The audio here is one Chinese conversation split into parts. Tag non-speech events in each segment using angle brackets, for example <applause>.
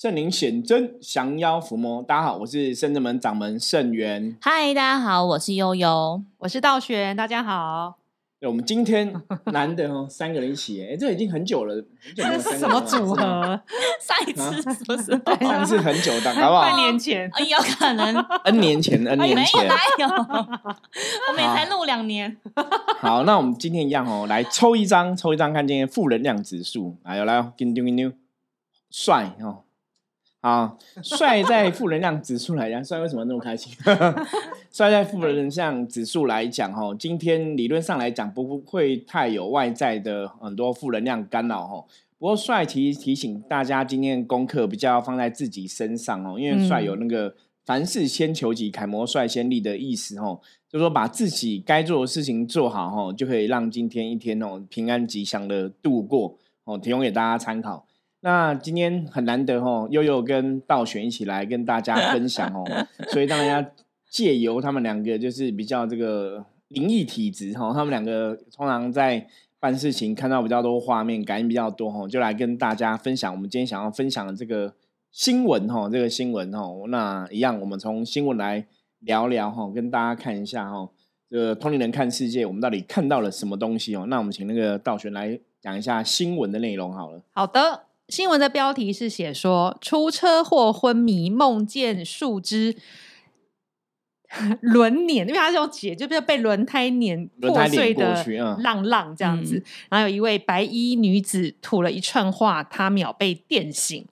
圣灵显真，降妖伏魔。大家好，我是圣正门掌门圣元。嗨，大家好，我是悠悠，我是道玄，大家好。我们今天难得哦，三个人一起，哎，这已经很久了，这是什么组合？上一次是不是？上次很久的，<laughs> 好不好？半年前，有可能。N 年前，N 年前，没有，<laughs> 我们也才录两年。好，那我们今天一样哦，来抽一张，抽一张，看今天负能量指数。来，来，给丢给丢，帅哦。啊，帅在负能量指数来讲，帅为什么那么开心？<laughs> 帅在负能量指数来讲，哈，今天理论上来讲不会太有外在的很多负能量干扰，哈。不过帅提提醒大家，今天功课比较放在自己身上哦，因为帅有那个凡事先求己，楷模率先立的意思，哦，就说把自己该做的事情做好，哈，就可以让今天一天哦平安吉祥的度过，哦，提供给大家参考。那今天很难得哦，悠悠跟道玄一起来跟大家分享哦，<laughs> 所以让大家借由他们两个就是比较这个灵异体质哈，他们两个通常在办事情看到比较多画面，感应比较多哈，就来跟大家分享我们今天想要分享的这个新闻哈，这个新闻哈，那一样我们从新闻来聊聊哈，跟大家看一下哈，这个通灵人看世界，我们到底看到了什么东西哦？那我们请那个道玄来讲一下新闻的内容好了。好的。新闻的标题是写说出车祸昏迷梦见树枝 <laughs> 轮碾，因为他是用解，就是被轮胎碾破碎的浪浪这样子。然后有一位白衣女子吐了一串话，她秒被电醒。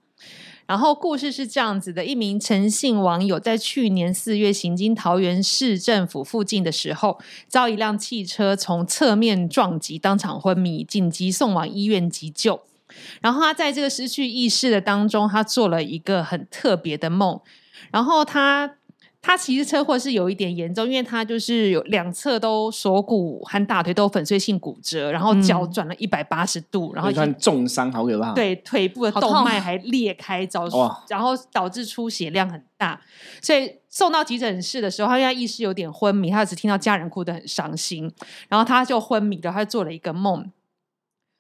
然后故事是这样子的：一名诚信网友在去年四月行经桃园市政府附近的时候，遭一辆汽车从侧面撞击，当场昏迷，紧急送往医院急救。然后他在这个失去意识的当中，他做了一个很特别的梦。然后他他其实车祸是有一点严重，因为他就是有两侧都锁骨和大腿都粉碎性骨折，然后脚转了一百八十度，然后算重伤，好可怕。对，腿部的动脉还裂开，导然后导致出血量很大，所以送到急诊室的时候，他因为意识有点昏迷，他只听到家人哭得很伤心，然后他就昏迷了，他做了一个梦。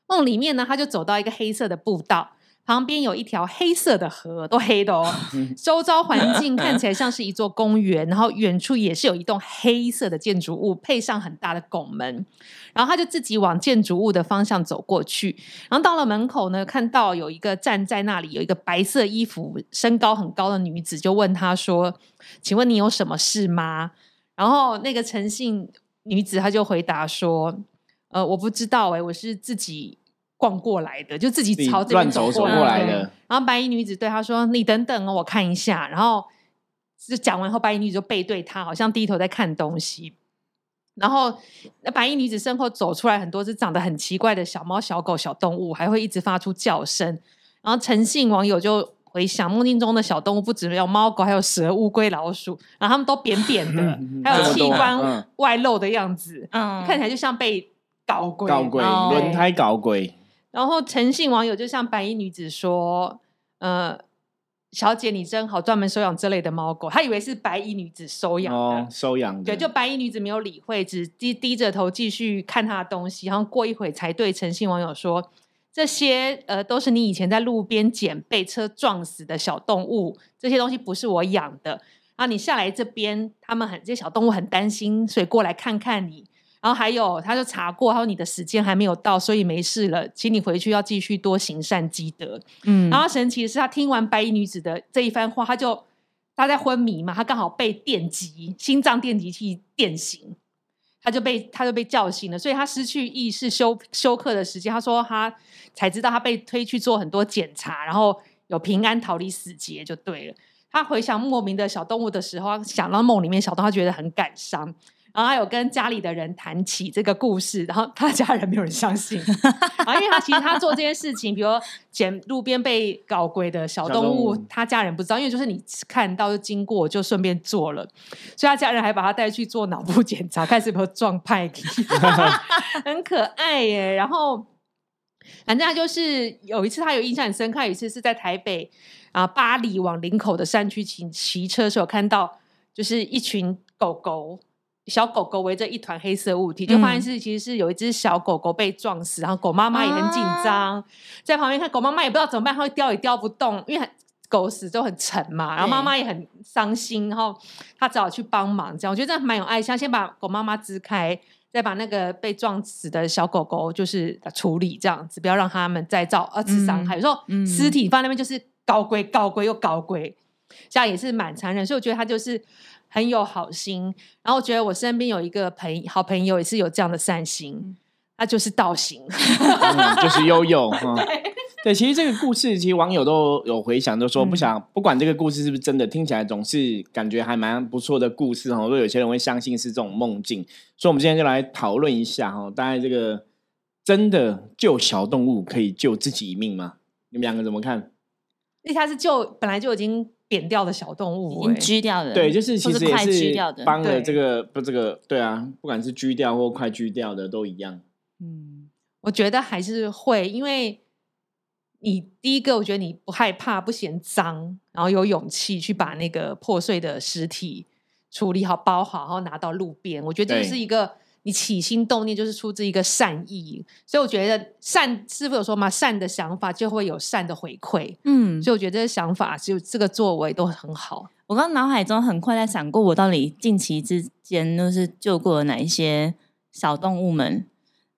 梦里面呢，他就走到一个黑色的步道，旁边有一条黑色的河，都黑的哦。<laughs> 周遭环境看起来像是一座公园，然后远处也是有一栋黑色的建筑物，配上很大的拱门。然后他就自己往建筑物的方向走过去。然后到了门口呢，看到有一个站在那里，有一个白色衣服、身高很高的女子，就问他说：“请问你有什么事吗？”然后那个诚信女子，她就回答说。呃，我不知道哎，我是自己逛过来的，就自己朝这边走过来的。然后白衣女子对他说：“你等等哦，我看一下。”然后就讲完后，白衣女子就背对他，好像低头在看东西。然后那白衣女子身后走出来很多只长得很奇怪的小猫、小狗、小动物，还会一直发出叫声。然后诚信网友就回想，梦境中的小动物不止有猫狗，还有蛇、乌龟、老鼠，然后它们都扁扁的，<laughs> 还有器官外露的样子，嗯，看起来就像被。搞鬼，搞鬼，轮胎搞鬼。然后诚信网友就向白衣女子说：“呃，小姐你真好，专门收养这类的猫狗。”他以为是白衣女子收养的，收养的。对，就白衣女子没有理会，只低低着头继续看她的东西。然后过一会才对诚信网友说：“这些呃，都是你以前在路边捡被车撞死的小动物，这些东西不是我养的。啊，你下来这边，他们很这些小动物很担心，所以过来看看你。”然后还有，他就查过，他说你的时间还没有到，所以没事了，请你回去要继续多行善积德。嗯，然后神奇的是，他听完白衣女子的这一番话，他就他在昏迷嘛，他刚好被电击，心脏电击器电醒，他就被他就被叫醒了，所以他失去意识休休克的时间。他说他才知道他被推去做很多检查，然后有平安逃离死劫就对了。他回想莫名的小动物的时候，想到梦里面小动物，他觉得很感伤。然后还有跟家里的人谈起这个故事，然后他家人没有人相信，<laughs> 啊，因为他其实他做这件事情，比如捡路边被搞鬼的小动物，他家人不知道，因为就是你看到就经过就顺便做了，所以他家人还把他带去做脑部检查，看是不是撞派，<laughs> 很可爱耶。然后反正他就是有一次他有印象很深刻，有一次是在台北啊巴黎往林口的山区骑骑车时候看到，就是一群狗狗。小狗狗围着一团黑色物体，就发现是其实是有一只小狗狗被撞死，然后狗妈妈也很紧张，在旁边看狗妈妈也不知道怎么办，它会叼也叼不动，因为狗死都很沉嘛，然后妈对妈也很伤心，然后她只好去帮忙，这样我觉得这样蛮有爱心。先把狗妈妈支开，再把那个被撞死的小狗狗就是处理这样子，不要让他们再造二次伤害。有时候嗯尸体放在那边就是高贵高贵又高贵，这样也是蛮残忍。所以我觉得他就是很有好心。然后我觉得我身边有一个朋好朋友也是有这样的善心，他就是道行。嗯就是悠悠哈。<laughs> 对，其实这个故事，其实网友都有回想，都说嗯不想、不管这个故事是不是真的，听起来总是感觉还蛮不错的故事哈。都有些人会相信是这种梦境，所以我们今天就来讨论一下哈，大概这个真的救小动物可以救自己一命吗？你们两个怎么看？因为他是就本来就已经扁掉的小动物已、经锯，掉的，对，就是其实也是狙掉的，帮了这个不这个对啊，不管是锯掉或快锯掉的都一样。嗯，我觉得还是会，因为你第一个，我觉得你不害怕、不嫌脏，然后有勇气去把那个破碎的尸体处理好、包好，然后拿到路边。我觉得这是一个你起心动念，就是出自一个善意。所以我觉得善师傅有说嘛，善的想法就会有善的回馈。嗯，所以我觉得这些想法就这个作为都很好。我刚脑海中很快在闪过，我到底近期之间都是救过了哪一些小动物们？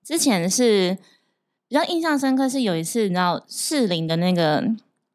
之前是比较印象深刻，是有一次你知道士林的那个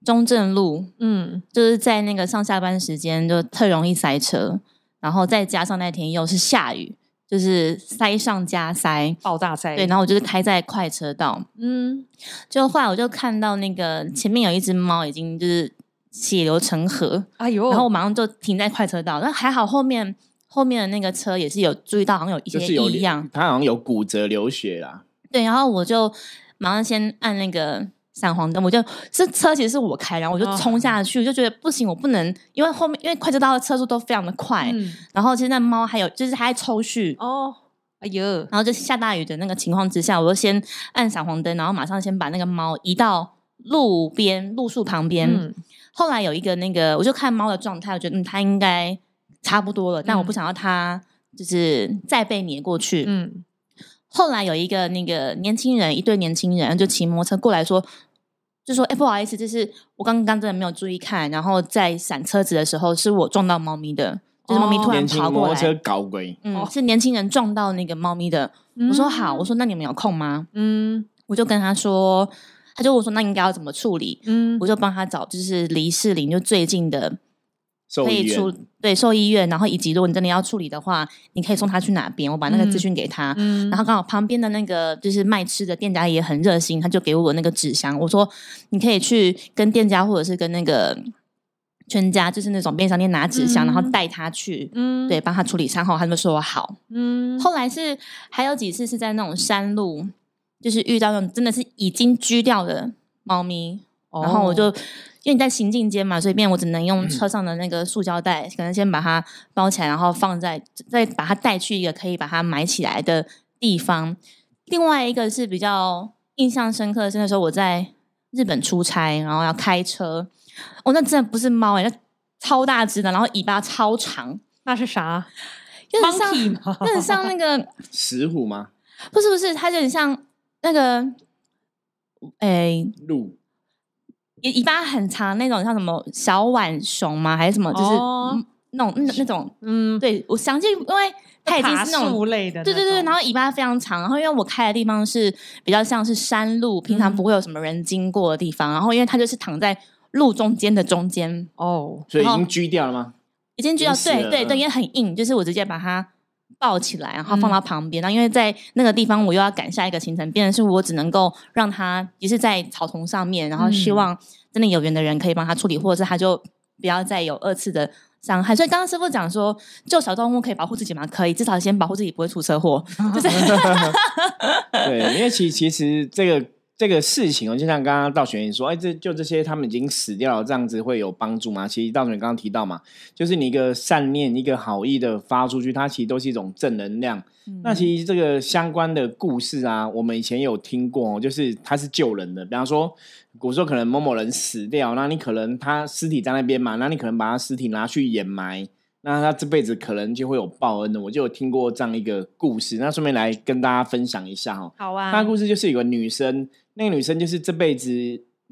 中正路，嗯，就是在那个上下班时间就特容易塞车，然后再加上那天又是下雨，就是塞上加塞。爆炸塞，对，然后我就是开在快车道，嗯，就后来我就看到那个前面有一只猫已经就是血流成河，哎呦，然后我马上就停在快车道，那还好后面后面的那个车也是有注意到，好像有一些就是有异样，它好像有骨折流血啦，对，然后我就马上先按那个闪黄灯，我就是车其实是我开，然后我就哦冲下去，我就觉得不行，我不能，因为后面因为快车道的车速都非常的快，嗯，然后其实那猫还有就是还在抽搐。哦，哎呦，然后就下大雨的那个情况之下，我就先按闪黄灯，然后马上先把那个猫移到路边路树旁边。嗯后来有一个那个，我就看猫的状态，我觉得嗯，它应该差不多了，但我不嗯想要它就是再被碾过去。嗯后来有一个那个年轻人，一对年轻人就骑摩托车过来说，就说：“哎、不好意思，就是我刚刚真的没有注意看，然后在闪车子的时候，是我撞到猫咪的，就是猫咪哦突然跑过摩托车来，搞鬼，嗯，哦是年轻人撞到那个猫咪的。我说好，我说那你们有空吗？嗯我就跟他说，他就问我说那应该要怎么处理？嗯我就帮他找，就是离士林就最近的可以出院对兽医院，然后以及如果你真的要处理的话，你可以送他去哪边，我把那个资嗯讯给他。嗯然后刚好旁边的那个就是卖吃的店家也很热心，他就给我那个纸箱，我说你可以去跟店家或者是跟那个全家，就是那种便利商店拿纸箱，然后嗯带他去，嗯对，帮他处理伤后，他们说好。嗯后来是还有几次是在那种山路，就是遇到那种真的是已经狙掉的猫咪，然后我就哦因为你在行进间嘛，所以变我只能用车上的那个塑胶袋，可能先把它包起来，然后放在再把它带去一个可以把它埋起来的地方。另外一个是比较印象深刻的是那时候我在日本出差，然后要开车，哦，那真的不是猫哎、那超大只的，然后尾巴超长，那是啥有点像？有点像那个 <laughs> 石虎吗？不是不是，它有点像那个，诶、鹿尾尾巴很长那种，像什么小浣熊吗？还是什么？就是、哦嗯那种那那种。嗯，对我相信，因为它已经是那种树类的那种，对对对，然后尾巴非常长，然后因为我开的地方是比较像是山路，平常嗯不会有什么人经过的地方，然后因为它就是躺在路中间的中间，哦，所以已经锯掉了吗？已经觉得已经死了对对对，嗯因为很硬，就是我直接把它抱起来，然后嗯放到旁边。然后因为在那个地方，我又要赶下一个行程，变成是我只能够让他也是在草丛上面，然后希嗯望真的有缘的人可以帮他处理，或者是他就不要再有二次的伤害。所以刚刚师傅讲说，救小动物可以保护自己吗？可以，至少先保护自己不会出车祸。<laughs> 就是对，因为其其实这个这个事情哦，就像刚刚道玄也说，哎，这就这些他们已经死掉了，这样子会有帮助吗？其实道玄刚刚提到嘛，就是你一个善念、一个好意的发出去，它其实都是一种正能量。那其实这个相关的故事啊，我们以前有听过、哦，就是它是救人的。比方说，古时候可能某某人死掉，那你可能他尸体在那边嘛，那你可能把他尸体拿去掩埋，那他这辈子可能就会有报恩的。我就有听过这样一个故事，那顺便来跟大家分享一下哈、哦。好啊，那故事就是有个女生，那个女生就是这辈子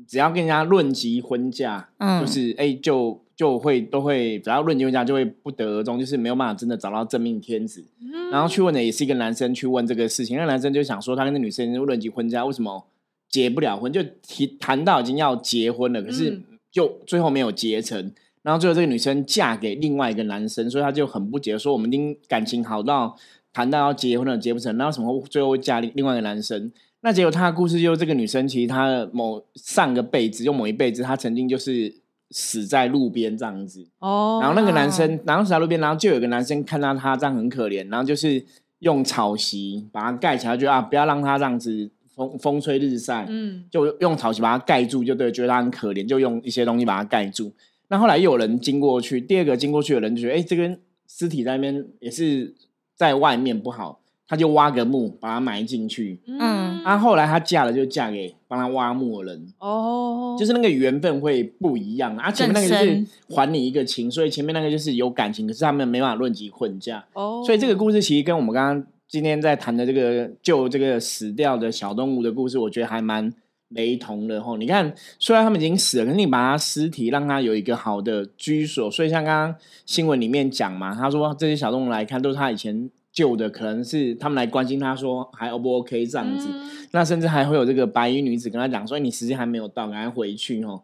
只要跟人家论及婚嫁，嗯就是哎、就就会都会只要论及婚嫁就会不得而终，就是没有办法真的找到真命天子。然后去问的也是一个男生去问这个事情，那男生就想说他跟那女生论及婚嫁，为什么结不了婚？就提谈到已经要结婚了，可是嗯就最后没有结成。然后最后这个女生嫁给另外一个男生，所以她就很不解，说我们已经感情好到谈到要结婚了，结不成，然后什么最后会嫁另另外一个男生？那结果她的故事就是这个女生，其实她的某上个辈子，就某一辈子，她曾经就是死在路边这样子。哦，然后那个男生，然后死在路边，然后就有个男生看到她这样很可怜，然后就是用草席把它盖起来，就啊不要让她这样子风风吹日晒，嗯就用草席把它盖住，就对，觉得它很可怜，就用一些东西把它盖住。那后来又有人经过去，第二个经过去的人就觉得，哎，这个尸体在那边也是在外面不好，他就挖个墓把它埋进去。嗯啊，后来她嫁了，就嫁给帮她挖墓的人，哦，就是那个缘分会不一样啊。前面那个就是还你一个情，所以前面那个就是有感情，可是他们没办法论及婚嫁。哦，所以这个故事其实跟我们刚刚今天在谈的这个救这个死掉的小动物的故事，我觉得还蛮雷同了吼。你看，虽然他们已经死了，可是你把他尸体让他有一个好的居所，所以像刚刚新闻里面讲嘛，他说这些小动物来看都是他以前救的，可能是他们来关心他说还 O 不 OK 这样子。嗯那甚至还会有这个白衣女子跟他讲说：“你时间还没有到，赶快回去哦。”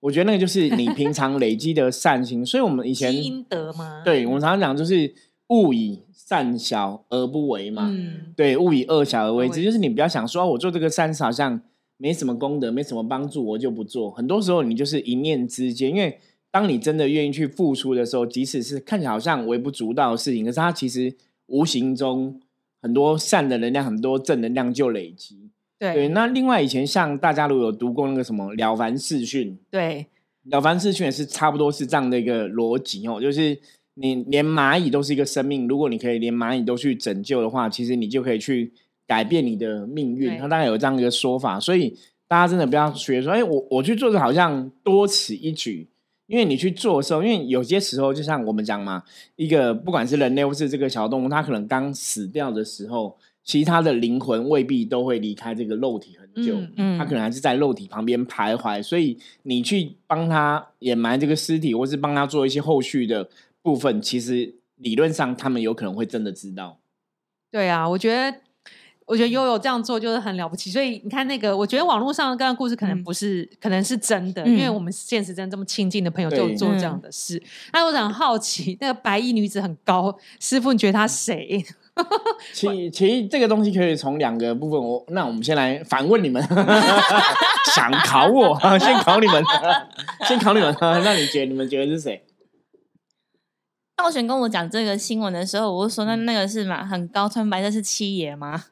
我觉得那个就是你平常累积的善心，<laughs> 所以我们以前积德吗？对我们常常讲就是勿以善小而不为嘛，嗯，对，勿以恶小而为之，就是你不要想说、啊我做这个善事好像没什么功德，没什么帮助，我就不做。很多时候你就是一念之间，因为当你真的愿意去付出的时候，即使是看起来好像微不足道的事情，可是它其实无形中很多善的能量，很多正能量就累积。对，对那另外以前像大家如果有读过那个什么《了凡四训》，对，了凡四训也是差不多是这样的一个逻辑哦，就是你连蚂蚁都是一个生命，如果你可以连蚂蚁都去拯救的话，其实你就可以去改变你的命运。对它大概有这样一个说法，所以大家真的不要学说，哎，我我去做的好像多此一举。因为你去做的时候，因为有些时候就像我们讲嘛，一个不管是人类或是这个小动物，它可能刚死掉的时候，其实它的灵魂未必都会离开这个肉体很久。嗯嗯他可能还是在肉体旁边徘徊，所以你去帮他掩埋这个尸体，或是帮他做一些后续的部分，其实理论上他们有可能会真的知道。对啊，我觉得。我觉得悠悠这样做就是很了不起，所以你看那个，我觉得网络上的个故事可能嗯不是，可能是真的，嗯因为我们现实真的这么亲近的朋友就有做这样的事。那我很好奇，那个白衣女子很高，师傅你觉得她谁？<laughs> 其其实这个东西可以从两个部分，我那我们先来反问你们，<laughs> 想考我，先考你们，<laughs> 先考你们。那你觉得你们觉得是谁？道玄跟我讲这个新闻的时候，我就说那那个是嘛，很高穿白色是七爷吗？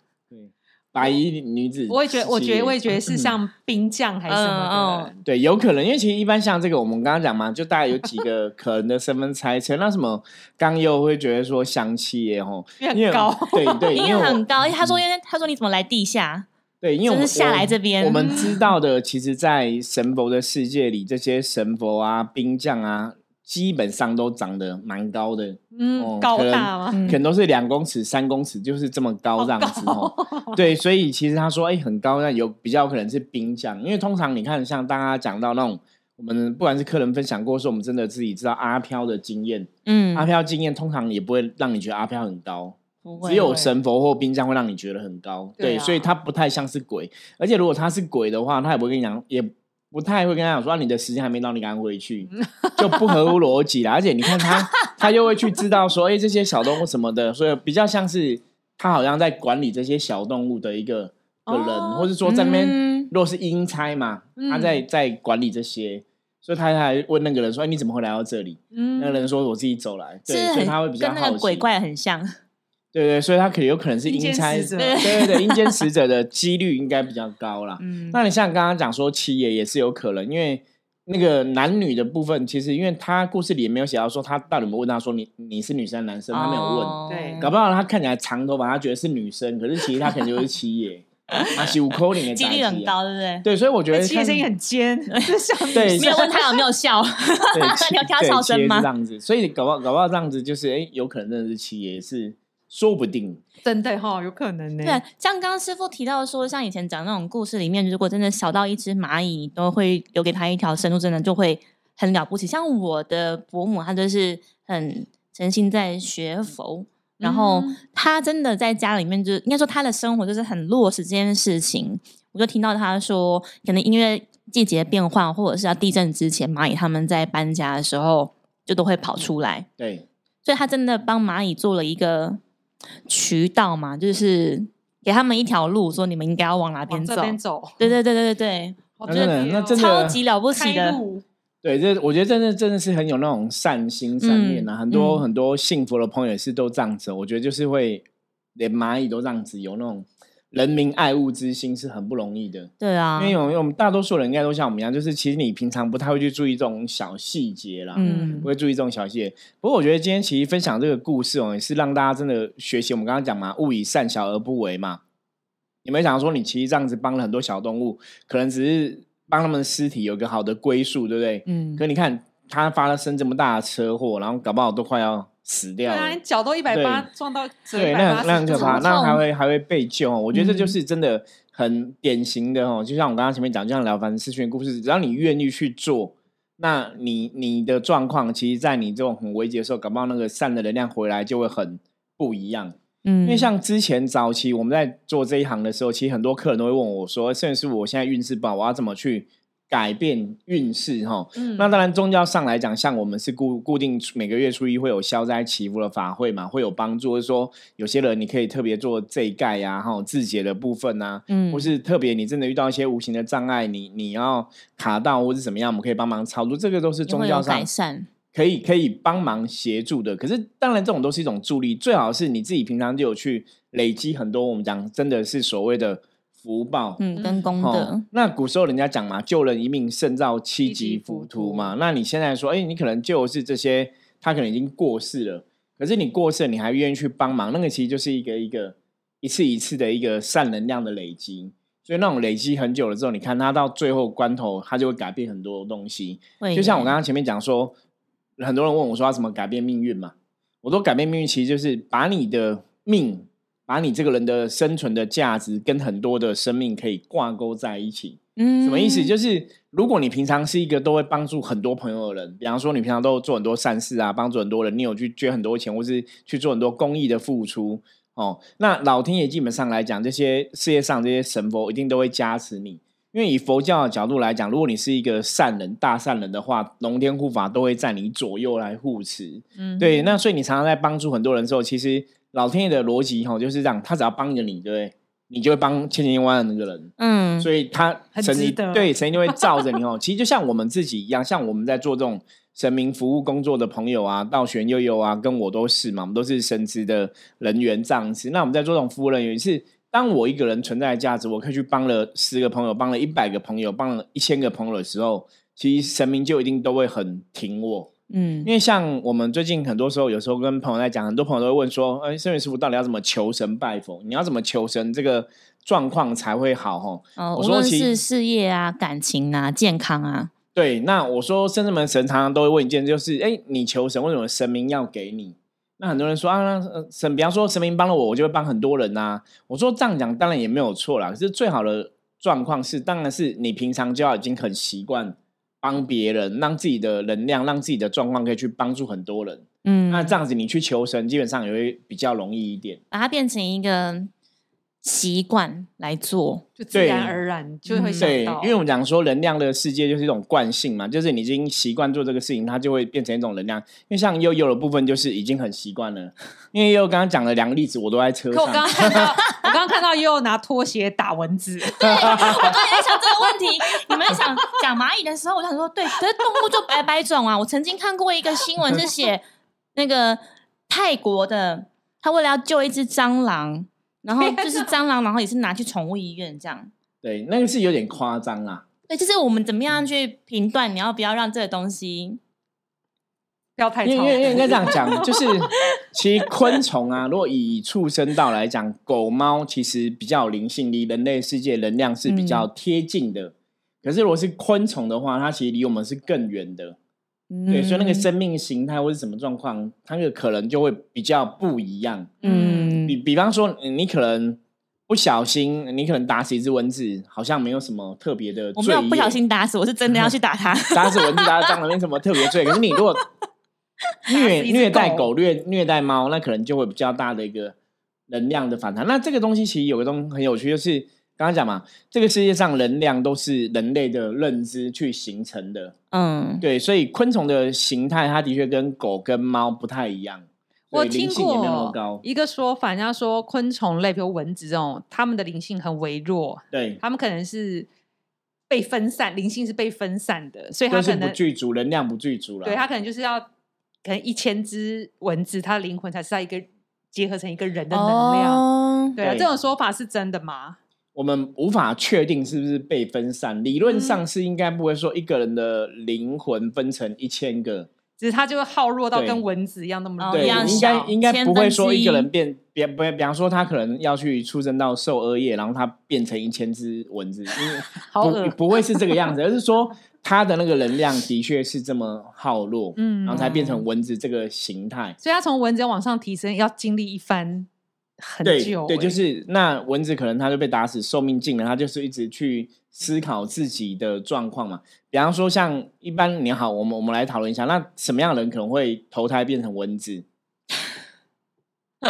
对，白衣女子，我也觉得，我觉得，我也觉得嗯是像兵将还是什么的人。对，有可能，因为其实一般像这个，我们刚刚讲嘛，就大概有几个 <laughs> 可能的身份猜测。那什么，刚又会觉得说香气耶吼，因为很高对对，因 <laughs> 因为很高，因为他说，因为他说你怎么来地下？对，因为我们就是下来这边我，我们知道的，其实，在神佛的世界里，这些神佛啊、兵将啊，基本上都长得蛮高的，嗯，哦高可能大吗？嗯。可能都是两公尺、三公尺，就是这么高这样子好 <laughs> 哦。对，所以其实他说，哎、很高，那有比较可能是兵将，因为通常你看，像大家讲到那种，我们不管是客人分享过，说我们真的自己知道阿飘的经验，嗯。阿飘经验通常也不会让你觉得阿飘很高，不会只有神佛或冰将会让你觉得很高，对，所以他不太像是鬼，而且如果他是鬼的话，他也不会跟你讲，也不太会跟他讲说、啊、你的时间还没到，你赶快回去，<laughs> 就不合乎逻辑啦。而且你看他，<laughs> 他又会去知道说，哎、这些小动物什么的，所以比较像是他好像在管理这些小动物的一个个人，哦或者说在那边，嗯如果是阴差嘛，嗯他在在管理这些。所以他还问那个人说：“哎，你怎么会来到这里？”嗯那个人说：“我自己走来。”对，所以他会比较好奇。跟那个鬼怪很像。对对，所以他可能有可能是阴差，对对对，<laughs> 阴间使者的几率应该比较高啦。嗯，那你像刚刚讲说七爷也是有可能，因为那个男女的部分，其实因为他故事里也没有写到说他到底有没有问他说你你是女生男生，他没有问，哦对搞不好他看起来长头发，他觉得是女生，可是其实他可能就是七爷，<laughs> 啊，是五扣零的几率很高，对不对？对，所以我觉得七爷声音很尖，<laughs> 就像对没有问他有没有笑，对，你要挑对笑声吗这样子，所以搞不好搞不好这样子就是哎，有可能真的是七爷是说不定。真的哈、有可能呢。对，像刚刚师傅提到说，像以前讲那种故事里面，如果真的小到一只蚂蚁，都会留给他一条生路，真的就会很了不起。像我的伯母，她就是很诚心在学佛，然后嗯她真的在家里面就，应该说她的生活就是很落实这件事情。我就听到她说，可能因为季节变换，或者是要地震之前，蚂蚁他们在搬家的时候就都会跑出来。对，所以他真的帮蚂蚁做了一个渠道嘛，就是给他们一条路，说你们应该要往哪边走。走，对对对对对对，好那真的特别哦那真的超级了不起的。对，这我觉得真的真的是很有那种善心善念啊，嗯很多、嗯很多幸福的朋友也是都这样子。我觉得就是会连蚂蚁都这样子，有那种人民爱物之心是很不容易的。对啊因，为我们我们大多数人应该都像我们一样，就是其实你平常不太会去注意这种小细节啦，嗯不会注意这种小细节。不过我觉得今天其实分享这个故事哦，也是让大家真的学习。我们刚刚讲嘛，勿以善小而不为嘛。你没想说，你其实这样子帮了很多小动物，可能只是帮他们的尸体有个好的归宿，对不对？嗯可你看，他发生这么大的车祸，然后搞不好都快要死掉对啊，你。脚都一百八撞到折对，180那很那很可怕，那还会还会被救哦。我觉得这就嗯是真的很典型的哦，就像我刚刚前面讲，就像聊凡四训的故事，只要你愿意去做，那你你的状况，其实，在你这种很危急的时候，搞不好那个散的能量回来就会很不一样。嗯因为像之前早期我们在做这一行的时候，其实很多客人都会问我说：“甚至是我现在运势不好，我要怎么去改变运势？”哈，嗯那当然，宗教上来讲，像我们是固固定每个月初一会有消灾祈福的法会嘛，会有帮助。或者说，有些人你可以特别做这一盖呀，哈，字节的部分啊，嗯或是特别你真的遇到一些无形的障碍，你你要卡到或是怎么样，我们可以帮忙操作。这个都是宗教上改善。可以可以帮忙协助的。可是当然，这种都是一种助力，最好是你自己平常就有去累积很多。我们讲真的是所谓的福报。嗯，跟功哦德，那古时候人家讲嘛，救人一命胜造七七级级浮浮屠屠嘛。那你现在说，哎、你可能救的是这些，他可能已经过世了，可是你过世了，你还愿意去帮忙，那个其实就是一个一个一次一次的一个善能量的累积。所以那种累积很久了之后，你看他到最后关头，他就会改变很多东西。就像我耶刚刚前面讲说，很多人问我说要怎么改变命运嘛，我说改变命运其实就是把你的命，把你这个人的生存的价值跟很多的生命可以挂钩在一起。嗯什么意思？就是如果你平常是一个都会帮助很多朋友的人，比方说你平常都做很多善事啊，帮助很多人，你有去捐很多钱，或是去做很多公益的付出哦，那老天爷基本上来讲，这些世界上这些神佛一定都会加持你。因为以佛教的角度来讲，如果你是一个善人、大善人的话，龙天护法都会在你左右来护持。嗯对，那所以你常常在帮助很多人之后，其实老天爷的逻辑哈就是这样，他只要帮着你，对不对？你就会帮千千万万的那个人。嗯，所以他很神值得对神就会罩着你哦。<laughs> 其实就像我们自己一样，像我们在做这种神明服务工作的朋友啊，道玄悠悠啊，跟我都是嘛，我们都是神职的人员这样子。那我们在做这种服务人员是。当我一个人存在的价值，我可以去帮了十个朋友，帮了一百个朋友，帮了一千个朋友的时候，其实神明就一定都会很挺我。嗯因为像我们最近很多时候，有时候跟朋友在讲，很多朋友都会问说：“哎，圣元师傅到底要怎么求神拜佛？你要怎么求神，这个状况才会好？”吼，哦，我说其是事业啊、感情啊、健康啊，对，那我说圣智门神常常都会问一件，就是哎，你求神，为什么神明要给你？那很多人说啊，神，比方说神明帮了我，我就会帮很多人呐、我说这样讲当然也没有错啦，可是最好的状况是，当然是你平常就要已经很习惯帮别人，让自己的能量，让自己的状况可以去帮助很多人。嗯，那这样子你去求神，基本上也会比较容易一点。把它变成一个习惯来做，就自然而然就会嗯想对，到，因为我们讲说能量的世界就是一种惯性嘛，就是你已经习惯做这个事情，它就会变成一种能量。因为像悠悠的部分，就是已经很习惯了。<laughs> 因为悠悠刚刚讲了两个例子，我都在车可我刚上。刚看到，我刚刚看到 <laughs> 又拿拖鞋打蚊子，<laughs> 对，我刚才在想这个问题。你们在想讲蚂蚁的时候，我就想说，对，可是动物就百百种啊。我曾经看过一个新闻，是写那个泰国的，他为了要救一只蟑螂，然后就是蟑螂，然后也是拿去宠物医院这样。对，那个是有点夸张啦。对，就是我们怎么样去评断，你要不要让这个东西？不要太因为因为应该这样讲，就是 <laughs> 其实昆虫啊，如果以畜生道来讲，狗猫其实比较有灵性，离人类世界能量是比较贴近的。可是如果是昆虫的话，它其实离我们是更远的。对，所以那个嗯生命形态或是什么状况，它那个可能就会比较不一样。嗯比比方说，你可能不小心，你可能打死一只蚊子，好像没有什么特别的罪业。我没有不小心打死，我是真的要去打它。<laughs> 打死蚊子、打死蟑螂没什么特别罪。<laughs> 可是你如果虐虐待狗狗、虐虐待猫，那可能就会比较大的一个能量的反弹。那这个东西其实有个东西很有趣，就是刚刚讲嘛，这个世界上能量都是人类的认知去形成的。嗯，对，所以昆虫的形态，它的确跟狗跟猫不太一样。我听过。一个说法，人家说昆虫类，比如蚊子这种，它们的灵性很微弱，对，它们可能是被分散，灵性是被分散的，所以它就是不具足，能量不具足了。对它可能就是要可能一千只蚊子，它的灵魂才是在一个结合成一个人的能量。哦对啊，对这种说法是真的吗？我们无法确定是不是被分散，理论上是应该不会说一个人的灵魂分成一千个，只是它就会耗弱到跟蚊子一样那么对，应该应该不会说一一个人变，比比比方说他可能要去出生到受恶业，然后他变成一千只蚊子，因为 <laughs> 好不不会是这个样子，而是说他的那个能量的确是这么耗弱，嗯然后才变成蚊子这个形态。所以它从蚊子往上提升，要经历一番很对对，久欸、就是那蚊子可能它就被打死，寿命尽了，它就是一直去思考自己的状况嘛。比方说，像一般你好，我们我们来讨论一下，那什么样的人可能会投胎变成蚊子？<laughs>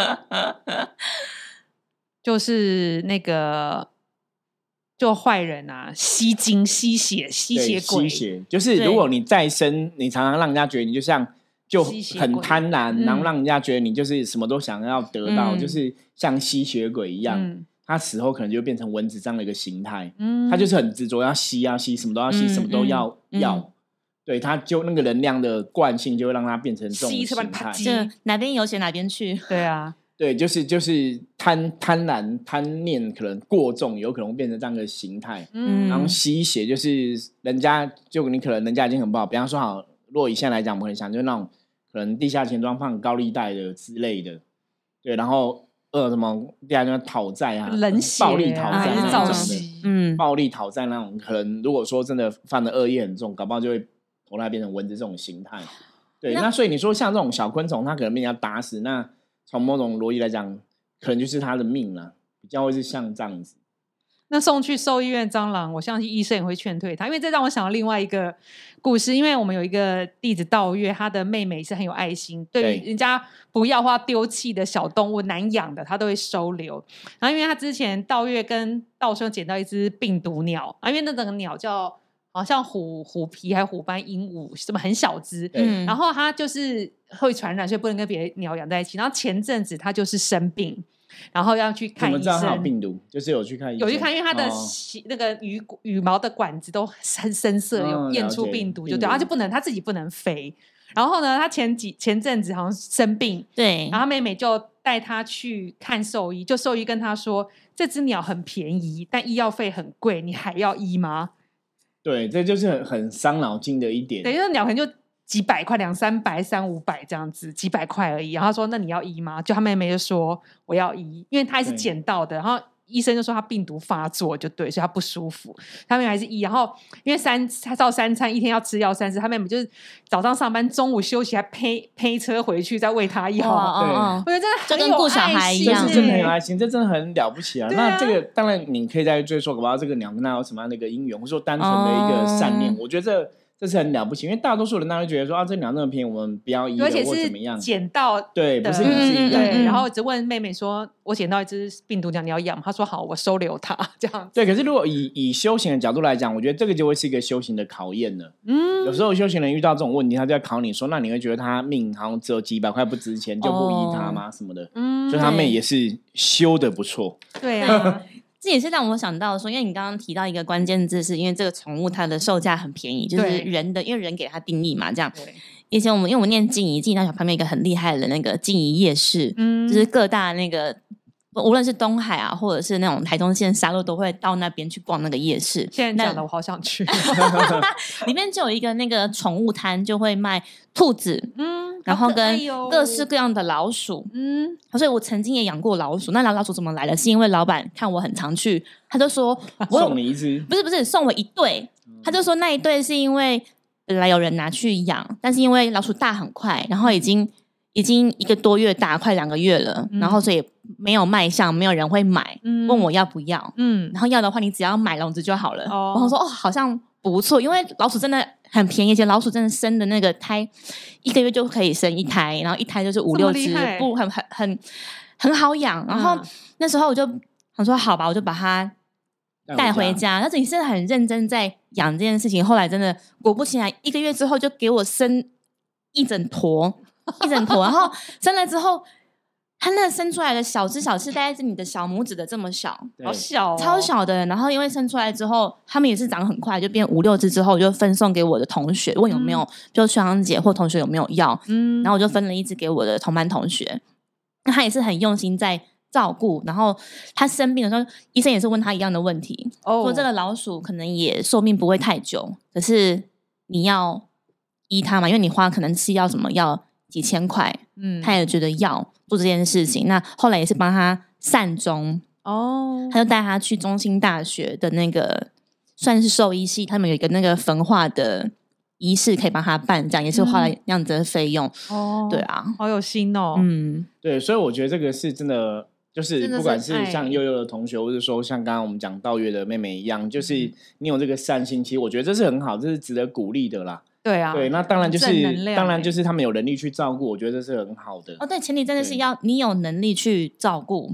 就是那个就坏人啊，吸精、吸血、吸血鬼，吸血，就是如果你再生，你常常让人家觉得你就像就很贪婪，嗯然后让人家觉得你就是什么都想要得到，嗯就是像吸血鬼一样。嗯他死后可能就会变成蚊子这样的一个形态。嗯他就是很执着，要吸要吸，什么都要吸，嗯什么都要、嗯要。嗯对，他就那个能量的惯性，就会让他变成这种吸一次把你形态。就哪边有血哪边去。对啊，<laughs> 对，就是就是贪贪婪、贪念可能过重，有可能变成这样的形态。嗯，然后吸血就是人家就你可能人家已经很不好，比方说好，如果以现在来讲，我们很想就是那种可能地下钱庄放高利贷的之类的，对，然后呃什么地下钱庄讨债啊，冷血暴力讨啊债那种的。嗯，暴力讨债那种，可能如果说真的犯的恶业很重，搞不好就会投胎变成蚊子这种形态。对，那那所以你说像这种小昆虫，它可能被人家打死，那从某种逻辑来讲，可能就是它的命了，比较会是像这样子。那送去兽医院蟑螂，我相信医生也会劝退他，因为这让我想到另外一个故事。因为我们有一个弟子道月，他的妹妹是很有爱心，对于人家不要或丢弃的小动物难养的，他都会收留。然后因为他之前道月跟道生捡到一只病毒鸟，啊，因为那整个鸟叫好像虎虎皮还是虎斑鹦鹉，什么很小只，嗯，然后它就是会传染，所以不能跟别的鸟养在一起。然后前阵子它就是生病，然后要去看医生。病毒？就是有去看医生，有去看，因为它的哦那个羽羽毛的管子都很深色，有嗯验出病毒，就对，病毒它就不能，它自己不能飞。然后呢，它前几前阵子好像生病，对然，后妹妹就带他去看兽医，就兽医跟他说，这只鸟很便宜，但医药费很贵，你还要医吗？对，这就是很很伤脑筋的一点。对，因为鸟可能就几百块、两三百、三五百这样子，几百块而已。然后他说：“那你要医吗？”就他妹妹就说：“我要医，因为她还是对捡到的。”然后医生就说他病毒发作，就对，所以他不舒服。他妹妹还是医。然后因为三他照三餐，一天要吃药三次，他妹妹就是早上上班，中午休息还配配车回去再喂他药。对我觉得真的就很有跟顾小爱孩一心样这真的很欸有爱心，这真的很了不起啊！啊那这个当然你可以再追溯，搞不好这个鸟跟他有什么样的一个因缘，或者说单纯的一个善念，哦我觉得这这是很了不起。因为大多数人大家会觉得说啊，这鸟那么便宜，我们不要医了而且是或怎么样。捡到对，不是你自己的。对，然后只问妹妹说：“我捡到一只病毒鸟，你要养吗？”她说：“好，我收留它。”这样子，对，可是如果以以修行的角度来讲，我觉得这个就会是一个修行的考验了。嗯有时候修行人遇到这种问题，他就要考你说，那你会觉得他命好像只有几百块不值钱，就不依他吗？什么的。嗯所以他妹也是修的不错。对啊，<laughs> 这也是让我想到说，因为你刚刚提到一个关键字，是因为这个宠物它的售价很便宜，就是人的，因为人给它定义嘛，这样。以前我们因为我们念静怡，静怡大学旁边有一个很厉害的那个静怡夜市，嗯就是各大那个无论是东海啊，或者是那种台中县沙鹿，都会到那边去逛那个夜市。那现在讲的我好想去 <laughs> <laughs> 里面就有一个那个宠物摊，就会卖兔子，嗯，然后跟各式各样的老鼠。嗯，所以我曾经也养过老鼠。那老老鼠怎么来的？是因为老板看我很常去，他就说我送你一只，不是不是送我一对，他就说那一对是因为本来有人拿去养，但是因为老鼠大很快，然后已经已经一个多月大，快两个月了，嗯。然后所以没有卖相，没有人会买，嗯。问我要不要，嗯。然后要的话，你只要买笼子就好了。哦。然后说哦，好像不错，因为老鼠真的很便宜，而且老鼠真的生的那个胎，一个月就可以生一胎，然后一胎就是五六只，不很很很很好养。然后嗯。那时候我就想说，好吧，我就把它带回家。但是你是很认真在养这件事情，后来真的果不其然，一个月之后就给我生一整坨，一整坨。然后生了之后，它那生出来的小只小只，大概是你的小拇指的这么小，好小哦，超小的。然后因为生出来之后，它们也是长很快，就变五六只之后，我就分送给我的同学，问有没有，就学长姐或同学有没有要。嗯，然后我就分了一只给我的同班同学，那他也是很用心在照顾。然后他生病的时候，医生也是问他一样的问题，哦说这个老鼠可能也寿命不会太久，可是你要医它嘛，因为你花可能吃药什么要几千块，嗯他也觉得要做这件事情。那后来也是帮他善终，哦他就带他去中兴大学的那个算是兽医系，他们有一个那个焚化的仪式可以帮他办，这样也是花了嗯那样子的费用。哦对，啊，好有心哦，嗯，对，所以我觉得这个是真的，就是不管是像悠悠的同学，或者说像刚刚我们讲道月的妹妹一样，就是嗯你有这个善心，其实我觉得这是很好，这是值得鼓励的啦。对啊，对，那当然就是正能量欸当然就是他们有能力去照顾，我觉得这是很好的。哦，对，前提真的是要你有能力去照顾，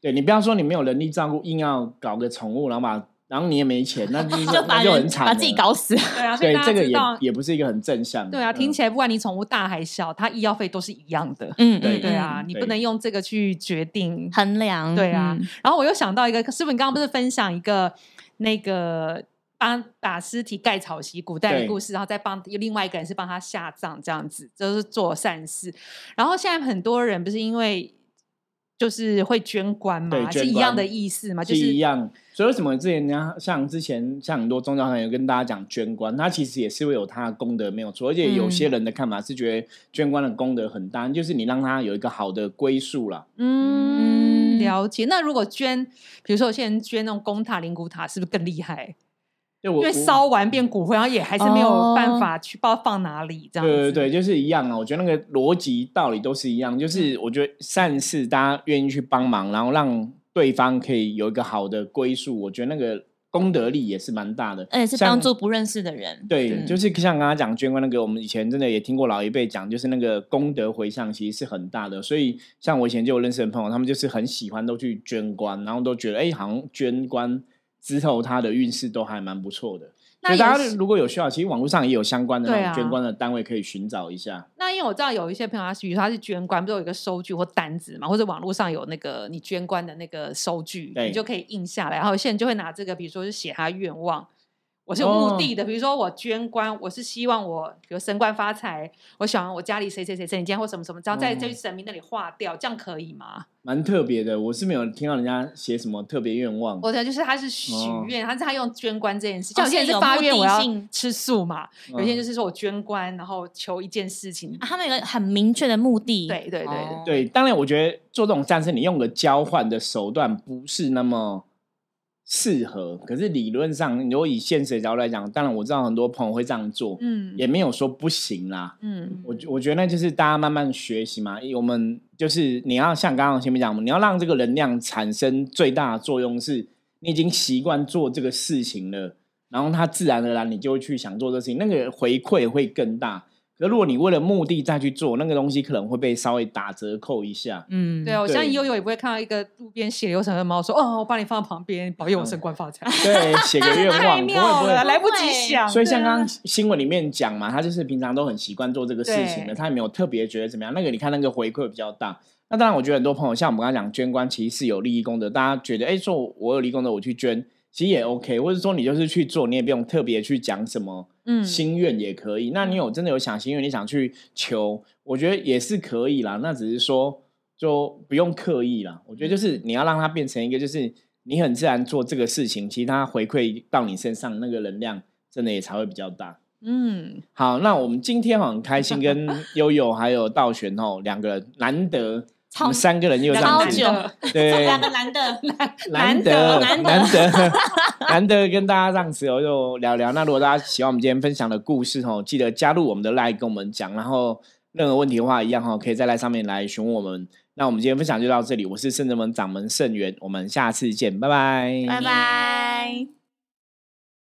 对你不要说你没有能力照顾，硬要搞个宠物，然后把然后你也没钱，那就 <laughs> 是就把那就很惨把自己。搞死。对啊，所以这个也也不是一个很正向的。对啊，听嗯起来不管你宠物大还小，它医药费都是一样的。嗯，对嗯对啊，嗯你不能用这个去决定。衡量，对啊嗯然后我又想到一个，师傅，你刚刚不是分享一个那个帮把尸体盖草席古代的故事，然后再帮有另外一个人是帮他下葬，这样子就是做善事。然后现在很多人不是因为就是会捐棺嘛，是一样的意思嘛，就是是一样。所以为什么之前人家像之前像很多宗教团有跟大家讲捐棺，他其实也是会有他的功德没有错，而且有嗯些人的看法是觉得捐棺的功德很大，就是你让他有一个好的归宿啦。嗯嗯了解。那如果捐，比如说有些人捐那种公塔、灵骨塔，是不是更厉害？对，我因为烧完变骨灰，然后也还是没有哦办法去不知道放哪里这样子。对对对，就是一样啊。我觉得那个逻辑道理都是一样，就是我觉得善事大家愿意去帮忙，然后让对方可以有一个好的归宿，我觉得那个功德力也是蛮大的。而且是像帮助不认识的人。对，嗯就是像刚刚讲捐棺那个，我们以前真的也听过老一辈讲，就是那个功德回向其实是很大的。所以像我以前就有认识的朋友，他们就是很喜欢都去捐官，然后都觉得哎、好像捐棺之后他的运势都还蛮不错的。那所以大家如果有需要，其实网络上也有相关的那种捐官的单位可以寻找一下。那因为我知道有一些朋友，他是比如说他是捐官，不是有一个收据或单子嘛，或者网络上有那个你捐官的那个收据，你就可以印下来。然后有些人就会拿这个，比如说是写他愿望。我是有哦目的的，比如说我捐官，我是希望我比如升官发财，我想我家里谁谁谁谁，你今天或什么什么，然后在嗯这神明那里划掉，这样可以吗？蛮特别的，我是没有听到人家写什么特别愿望。我的就是他是许哦愿，他是他用捐官这件事，哦像有些人是发愿我要性吃素嘛，有些人嗯就是说我捐官，然后求一件事情。啊他们有很明确的目的。对对对对当然我觉得做这种战士，你用个交换的手段不是那么适合。可是理论上，如果以现实的角度来讲，当然我知道很多朋友会这样做，嗯也没有说不行啦。嗯我我觉得那就是大家慢慢学习嘛。我们就是你要像刚刚前面讲，你要让这个能量产生最大的作用，是你已经习惯做这个事情了，然后它自然而然你就会去想做这事情，那个回馈会更大。可如果你为了目的再去做那个东西，可能会被稍微打折扣一下。嗯，对啊，我相信悠悠也不会看到一个路边血流成的猫说：“哦，我把你放在旁边，保佑我升官发财。<laughs> 对，写个愿太望，不会不会。来不及想。所以像刚刚新闻里面讲嘛，他就是平常都很习惯做这个事情的，他也没有特别觉得怎么样。那个你看那个回馈比较大。那当然，我觉得很多朋友像我们刚才讲捐官，其实是有利益功德。大家觉得，哎，说我有利益功德，我去捐，其实也 OK。或者说你就是去做，你也不用特别去讲什么嗯心愿也可以。那你有真的有想心愿，你想去求，我觉得也是可以啦。那只是说就不用刻意啦。我觉得就是你要让它变成一个，就是你很自然做这个事情，其实它回馈到你身上那个能量，真的也才会比较大。嗯，好，那我们今天很开心跟 <laughs> 悠悠还有道玄哦两个人难得三个人又超久对，两个男的，难得难得难得难得跟大家这样子哦，就聊聊。那如果大家喜欢我们今天分享的故事哦，记得加入我们的 line 跟我们讲，然后任何问题的话一样哈，可以在 line 上面来询问我们。那我们今天分享就到这里，我是圣者门掌门圣元，我们下次见，拜拜，拜拜。